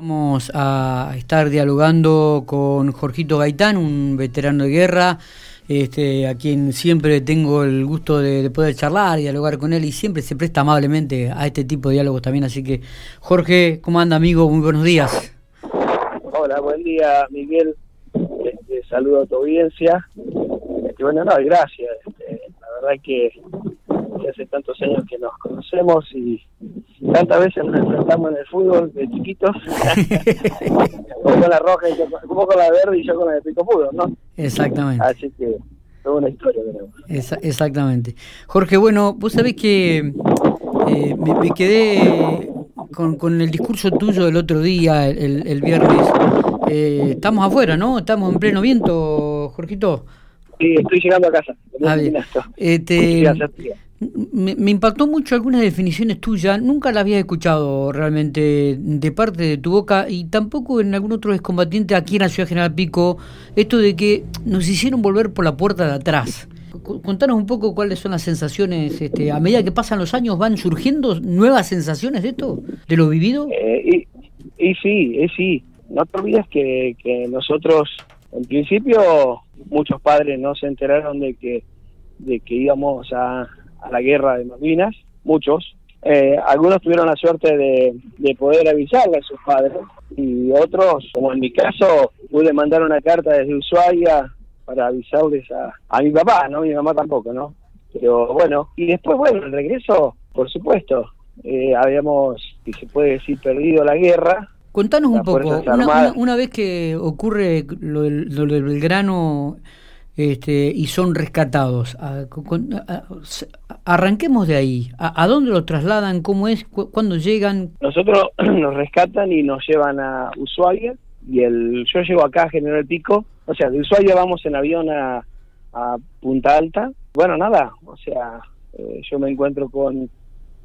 Vamos a estar dialogando con Jorgito Gaitán, un veterano de guerra, este, a quien siempre tengo el gusto de, poder charlar, dialogar con él y siempre se presta amablemente a este tipo de diálogos también. Así que, Jorge, ¿cómo anda, amigo? Muy buenos días. Hola, buen día, Miguel. Este, saludo a tu audiencia. Este, bueno, no, gracias. Este, la verdad que hace tantos años que nos conocemos y tantas veces nos enfrentamos en el fútbol de chiquitos, con la roja, y yo, con la verde y yo con la de pico fútbol, ¿no? Exactamente. Así que es una historia tenemos. exactamente. Jorge, bueno, vos sabés que eh, me, quedé con, con, el discurso tuyo del otro día, el, el viernes. Eh, estamos afuera, ¿no? Estamos en pleno viento, Jorgito. Sí, estoy llegando a casa. Ah, este, me, impactó mucho algunas definiciones tuyas, nunca las había escuchado realmente de parte de tu boca y tampoco en algún otro excombatiente aquí en la ciudad General Pico, esto de que nos hicieron volver por la puerta de atrás. Contanos un poco cuáles son las sensaciones, este, a medida que pasan los años van surgiendo nuevas sensaciones de esto, de lo vivido. Eh, y, sí, y sí, no te olvides que, que nosotros, en principio, muchos padres no se enteraron de que, de que íbamos a, a la guerra de Malvinas, muchos. Eh, algunos tuvieron la suerte de, de poder avisarle a sus padres y otros, como en mi caso, pude mandar una carta desde Ushuaia para avisarles a, a mi papá, no mi mamá tampoco, ¿no? Pero bueno, y después, bueno, el regreso, por supuesto, eh, habíamos, si se puede decir, perdido la guerra. Contanos un poco, una, una, vez que ocurre lo del, lo del Belgrano este, y son rescatados. arranquemos de ahí. ¿A, dónde los trasladan? ¿Cómo es? ¿Cuándo llegan? Nosotros nos rescatan y nos llevan a Ushuaia y el yo llego acá a General Pico. O sea, de Ushuaia vamos en avión a, Punta Alta. Bueno, nada, o sea, eh, yo me encuentro con,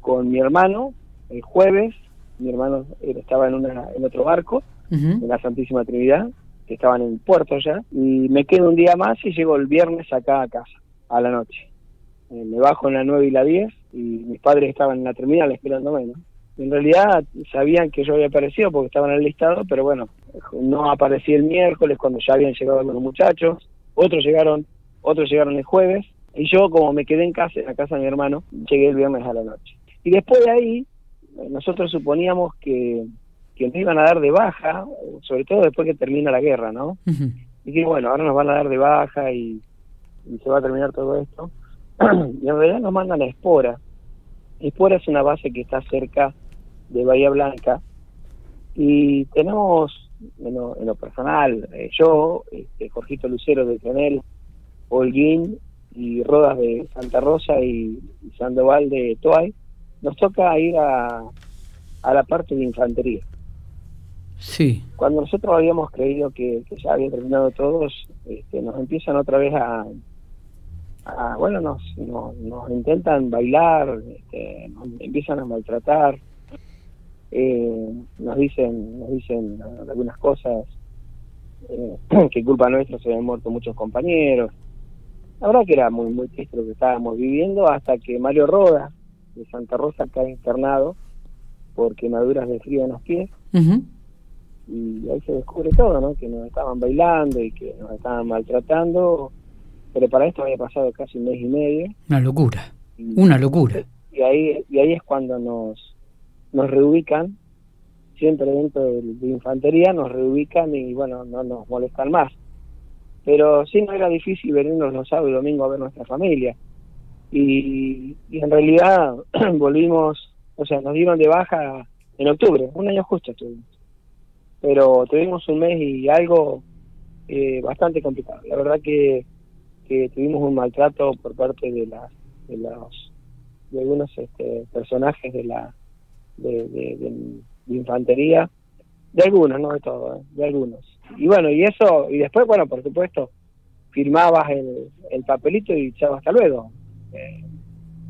con mi hermano el jueves. Mi hermano estaba en, una, en otro barco, en la Santísima Trinidad estaban en puerto ya, y me quedo un día más y llego el viernes acá a casa, a la noche. Eh, me bajo en la 9 y la 10 y mis padres estaban en la terminal esperándome, ¿no? En realidad sabían que yo había aparecido porque estaban en el listado, pero bueno, no aparecí el miércoles cuando ya habían llegado los muchachos, otros llegaron, otros llegaron el jueves, y yo como me quedé en casa, en la casa de mi hermano, llegué el viernes a la noche. Y después de ahí, nosotros suponíamos que que nos iban a dar de baja, sobre todo después que termina la guerra, ¿no? Y que bueno, ahora nos van a dar de baja y, se va a terminar todo esto. y en realidad nos mandan a Espora. Espora es una base que está cerca de Bahía Blanca y tenemos, en lo, personal, eh, yo, este, Jorgito Lucero de Canel, Holguín y Rodas de Santa Rosa y, Sandoval de Toay, nos toca ir a, a la parte de infantería. Sí. Cuando nosotros habíamos creído que, ya había terminado todos, este, nos empiezan otra vez a, bueno, nos, nos, intentan bailar, este, nos empiezan a maltratar, eh, nos dicen, nos dicen algunas cosas eh, que culpa nuestra se habían muerto muchos compañeros. La verdad que era muy muy triste lo que estábamos viviendo hasta que Mario Roda de Santa Rosa cae internado por quemaduras de frío en los pies y ahí se descubre todo, ¿no? Que nos estaban bailando y que nos estaban maltratando, pero para esto había pasado casi un mes y medio. Una locura, una locura. Y ahí, y ahí es cuando nos, nos reubican, siempre dentro de, infantería, nos reubican y bueno, no nos molestan más. Pero sí no era difícil venirnos los sábados y domingos a ver nuestra familia. Y, y en realidad volvimos, o sea, nos dieron de baja en octubre, un año justo estuvimos pero tuvimos un mes y algo eh, bastante complicado. La verdad que, que tuvimos un maltrato por parte de las de los de algunos este, personajes de la de, infantería, de algunos, no de todos, ¿eh? de algunos. Y bueno, y eso, y después, bueno, por supuesto, firmabas el, el papelito y echabas hasta luego. Eh,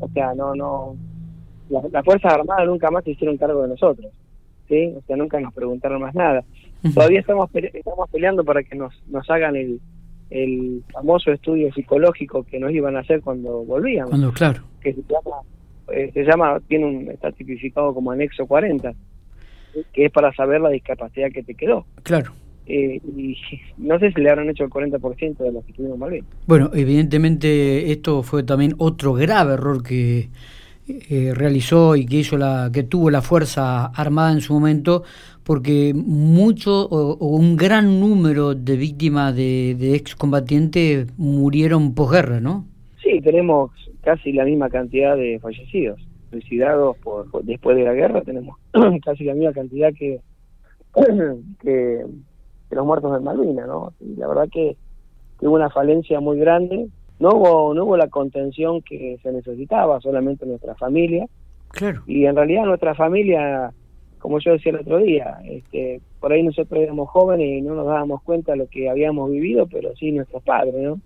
o sea, no, no, las Fuerzas Armadas nunca más se hicieron cargo de nosotros. ¿Sí? O sea, nunca nos preguntaron más nada. Todavía estamos estamos peleando para que nos, nos hagan el, el famoso estudio psicológico que nos iban a hacer cuando volvíamos. Cuando, claro. Que se llama, eh, se llama, tiene un, está tipificado como anexo 40. que es para saber la discapacidad que te quedó. Claro. Eh, y no sé si le habrán hecho el 40% de los que tuvieron Malvinas. Bueno, evidentemente esto fue también otro grave error que eh, realizó y que hizo la que tuvo la fuerza armada en su momento porque mucho o, un gran número de víctimas de, de excombatientes murieron posguerra, ¿no? Sí, tenemos casi la misma cantidad de fallecidos, suicidados por, después de la guerra, tenemos casi la misma cantidad que, que, los muertos de Malvinas, ¿no? la verdad que, hubo una falencia muy grande, no hubo, no hubo la contención que se necesitaba, solamente nuestra familia, claro. y en realidad nuestra familia como yo decía el otro día, este, por ahí nosotros éramos jóvenes y no nos dábamos cuenta de lo que habíamos vivido, pero sí nuestros padres, ¿no?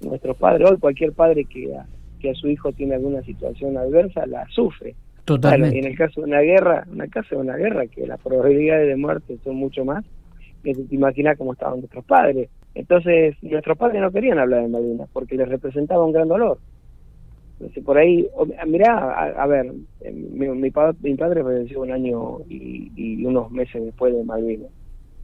Nuestros padres, hoy cualquier padre que a, que a su hijo tiene alguna situación adversa, la sufre. Totalmente. en el caso de una guerra, una caso de una guerra, que las probabilidades de muerte son mucho más, que te imaginas cómo estaban nuestros padres. Entonces, nuestros padres no querían hablar de Malvinas porque les representaba un gran dolor. Entonces, por ahí, mirá, a, ver, eh, mi, mi, padre falleció un año y, unos meses después de Malvinas,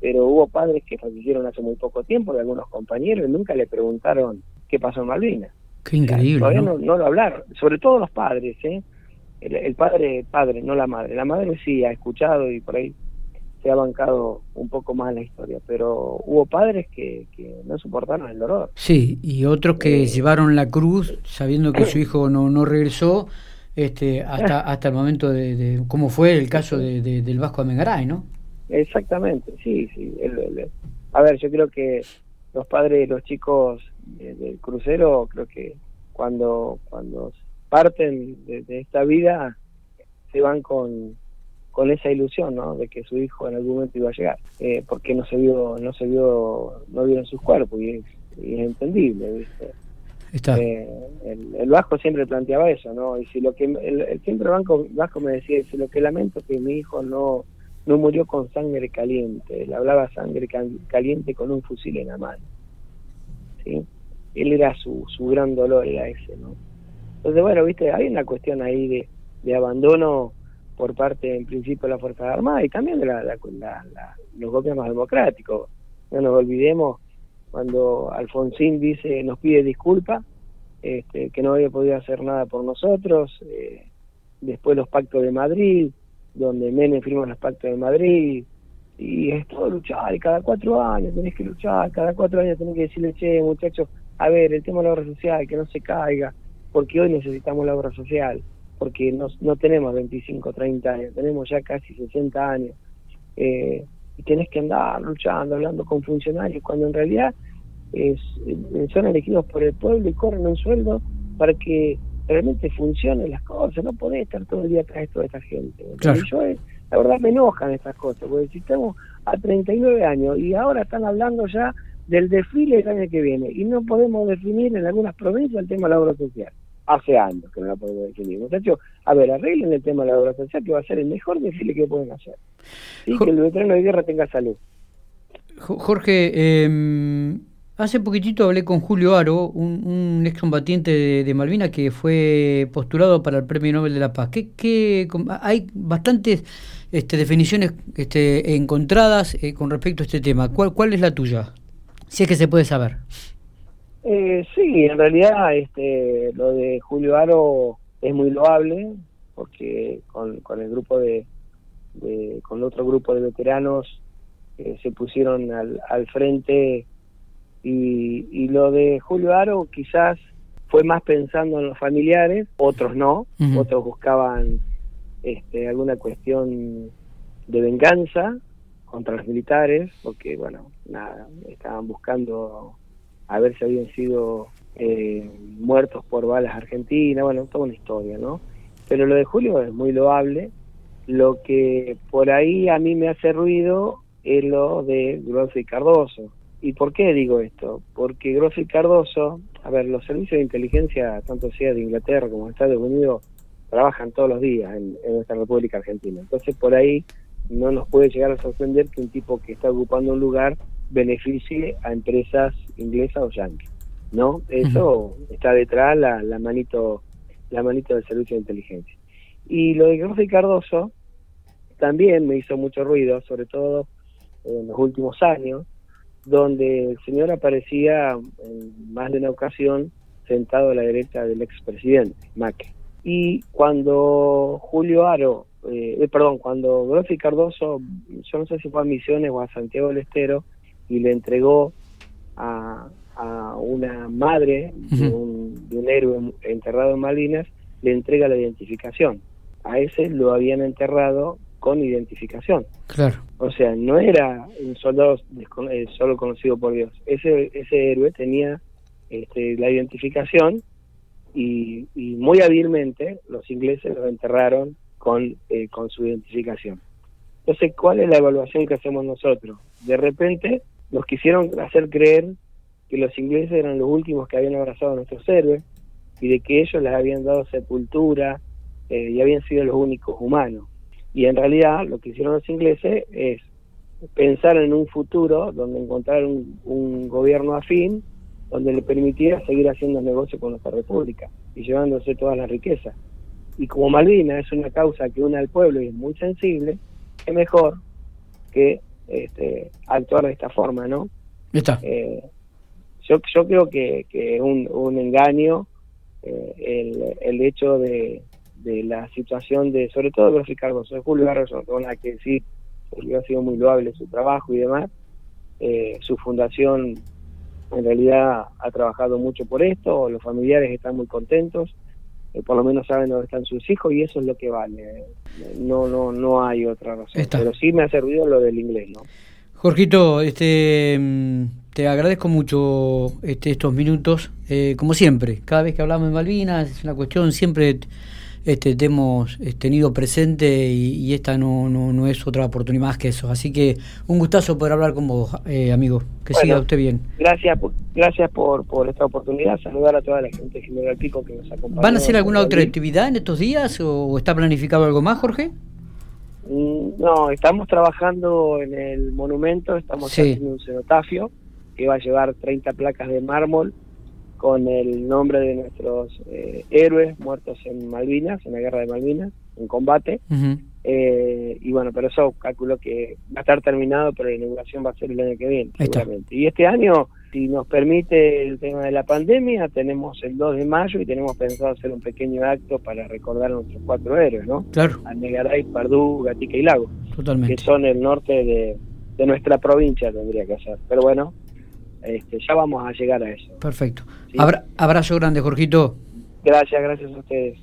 pero hubo padres que fallecieron hace muy poco tiempo, de algunos compañeros, y nunca le preguntaron qué pasó en Malvinas. Qué increíble. todavía ¿no? lo hablaron, sobre todo los padres, ¿eh? El, el, padre, padre, no la madre. La madre sí ha escuchado y por ahí se ha bancado un poco más la historia, pero hubo padres que, no soportaron el dolor. Sí, y otros que eh, llevaron la cruz sabiendo que su hijo no, no regresó este, hasta, hasta el momento de, cómo fue el caso de, del Vasco Amengaray, ¿no? Exactamente, sí, sí. a ver, yo creo que los padres, los chicos del crucero, creo que cuando, cuando parten de esta vida, se van con, con esa ilusión ¿no? de que su hijo en algún momento iba a llegar eh, porque no se vio no se vio no vieron sus cuerpos y es, entendible ¿viste? Eh, el, el, Vasco siempre planteaba eso no y si lo que el, siempre Vasco, Vasco me decía si lo que lamento es que mi hijo no no murió con sangre caliente él hablaba sangre caliente con un fusil en la mano sí él era su su gran dolor era ese no entonces bueno viste hay una cuestión ahí de de abandono por parte, en principio, de la Fuerza Armada y también de la, los gobiernos democráticos. No nos olvidemos cuando Alfonsín dice, nos pide disculpas, este, que no había podido hacer nada por nosotros, eh, después los pactos de Madrid, donde Menem firma los pactos de Madrid, y es todo luchar, y cada cuatro años tenés que luchar, cada cuatro años tenés que decirle, che, muchachos, a ver, el tema de la obra social, que no se caiga, porque hoy necesitamos la obra social porque no, no tenemos 25, 30 años, tenemos ya casi 60 años. Eh, y tenés que andar luchando, hablando con funcionarios, cuando en realidad es, eh, son elegidos por el pueblo y corren un sueldo para que realmente funcionen las cosas. No podés estar todo el día atrás de toda esta gente. yo, eh, la verdad, me enojan estas cosas, porque si estamos a 39 años y ahora están hablando ya del desfile del año que viene y no podemos definir en algunas provincias el tema de la obra social hace años que no la podemos definir. Muchachos, a ver, arreglen el tema de la obra social, que va a ser el mejor desfile que pueden hacer. Y que el veterano de guerra tenga salud. Jorge, eh, hace poquitito hablé con Julio Aro, un, excombatiente de, de, Malvinas que fue postulado para el Premio Nobel de la Paz. ¿Qué, hay bastantes este, definiciones este, encontradas eh, con respecto a este tema. ¿Cuál, ¿Cuál es la tuya? Si es que se puede saber. Eh, sí, en realidad este, lo de Julio Aro es muy loable porque con, con el grupo de, con otro grupo de veteranos eh, se pusieron al, al frente. Y, y, lo de Julio Aro quizás fue más pensando en los familiares, otros no, otros buscaban este, alguna cuestión de venganza contra los militares, porque bueno, nada, estaban buscando si habían sido eh, muertos por balas argentinas, bueno, toda una historia, ¿no? Pero lo de Julio es muy loable. Lo que por ahí a mí me hace ruido es lo de Grosso y Cardoso. ¿Y por qué digo esto? Porque Grosso y Cardoso, a ver, los servicios de inteligencia, tanto sea de Inglaterra como de Estados Unidos, trabajan todos los días en, en nuestra República Argentina. Entonces por ahí no nos puede llegar a sorprender que un tipo que está ocupando un lugar beneficie a empresas inglesas o yankees, ¿no? Eso está detrás la, la manito la manito del servicio de inteligencia. Y lo de y Cardoso, también me hizo mucho ruido, sobre todo en los últimos años, donde el señor aparecía en más de una ocasión sentado a la derecha del expresidente, Macri. Y cuando Julio Aro, eh, eh perdón, cuando Grossi Cardoso, yo no sé si fue a Misiones o a Santiago del Estero, y le entregó a, a una madre de, un, de un héroe enterrado en Malvinas, le entrega la identificación. A ese lo habían enterrado con identificación. Claro. O sea, no era un soldado eh, solo conocido por Dios. Ese, ese héroe tenía este, la identificación y, muy hábilmente los ingleses lo enterraron con, eh, con su identificación. Entonces, ¿cuál es la evaluación que hacemos nosotros? De repente nos quisieron hacer creer que los ingleses eran los últimos que habían abrazado a nuestros héroes y de que ellos les habían dado sepultura eh, y habían sido los únicos humanos. Y en realidad lo que hicieron los ingleses es pensar en un futuro donde encontrar un, gobierno afín donde le permitiera seguir haciendo negocio con nuestra república y llevándose todas las riquezas. Y como Malvina es una causa que une al pueblo y es muy sensible, es mejor que este, actuar de esta forma, ¿no? Está. Eh, yo, yo creo que, que un, un engaño eh, el, el hecho de, de la situación de, sobre todo de Ricardo, soy Julio Garrison, con la que sí, Julio ha sido muy loable su trabajo y demás, eh, su fundación en realidad ha trabajado mucho por esto, los familiares están muy contentos, eh, por lo menos saben dónde están sus hijos y eso es lo que vale. No, no, no hay otra razón. Pero sí me ha servido lo del inglés, ¿no? Jorgito, este, mm, te agradezco mucho este, estos minutos, eh, como siempre. Cada vez que hablamos de Malvinas es una cuestión siempre este, te hemos eh, tenido presente y, esta no, no, no, es otra oportunidad más que eso. Así que un gustazo poder hablar con vos, eh, amigo. Que siga usted bien. Gracias, gracias por, por esta oportunidad. Saludar a toda la gente de General Pico que nos acompaña. ¿Van a hacer alguna otra actividad en estos días o está planificado algo más, Jorge? Mm, no, estamos trabajando en el monumento, estamos haciendo un cenotafio que va a llevar 30 placas de mármol con el nombre de nuestros eh, héroes muertos en Malvinas, en la guerra de Malvinas, en combate. eh, y bueno, pero eso calculo que va a estar terminado, pero la inauguración va a ser el año que viene, seguramente. Y este año, si nos permite el tema de la pandemia, tenemos el 2 de mayo y tenemos pensado hacer un pequeño acto para recordar a nuestros cuatro héroes, ¿no? Claro. Negaray, Pardú, Gatica y Lago. Totalmente. Que son el norte de, de nuestra provincia, tendría que ser. Pero bueno, este, ya vamos a llegar a eso. Perfecto. abrazo grande, Jorgito. Gracias, gracias a ustedes.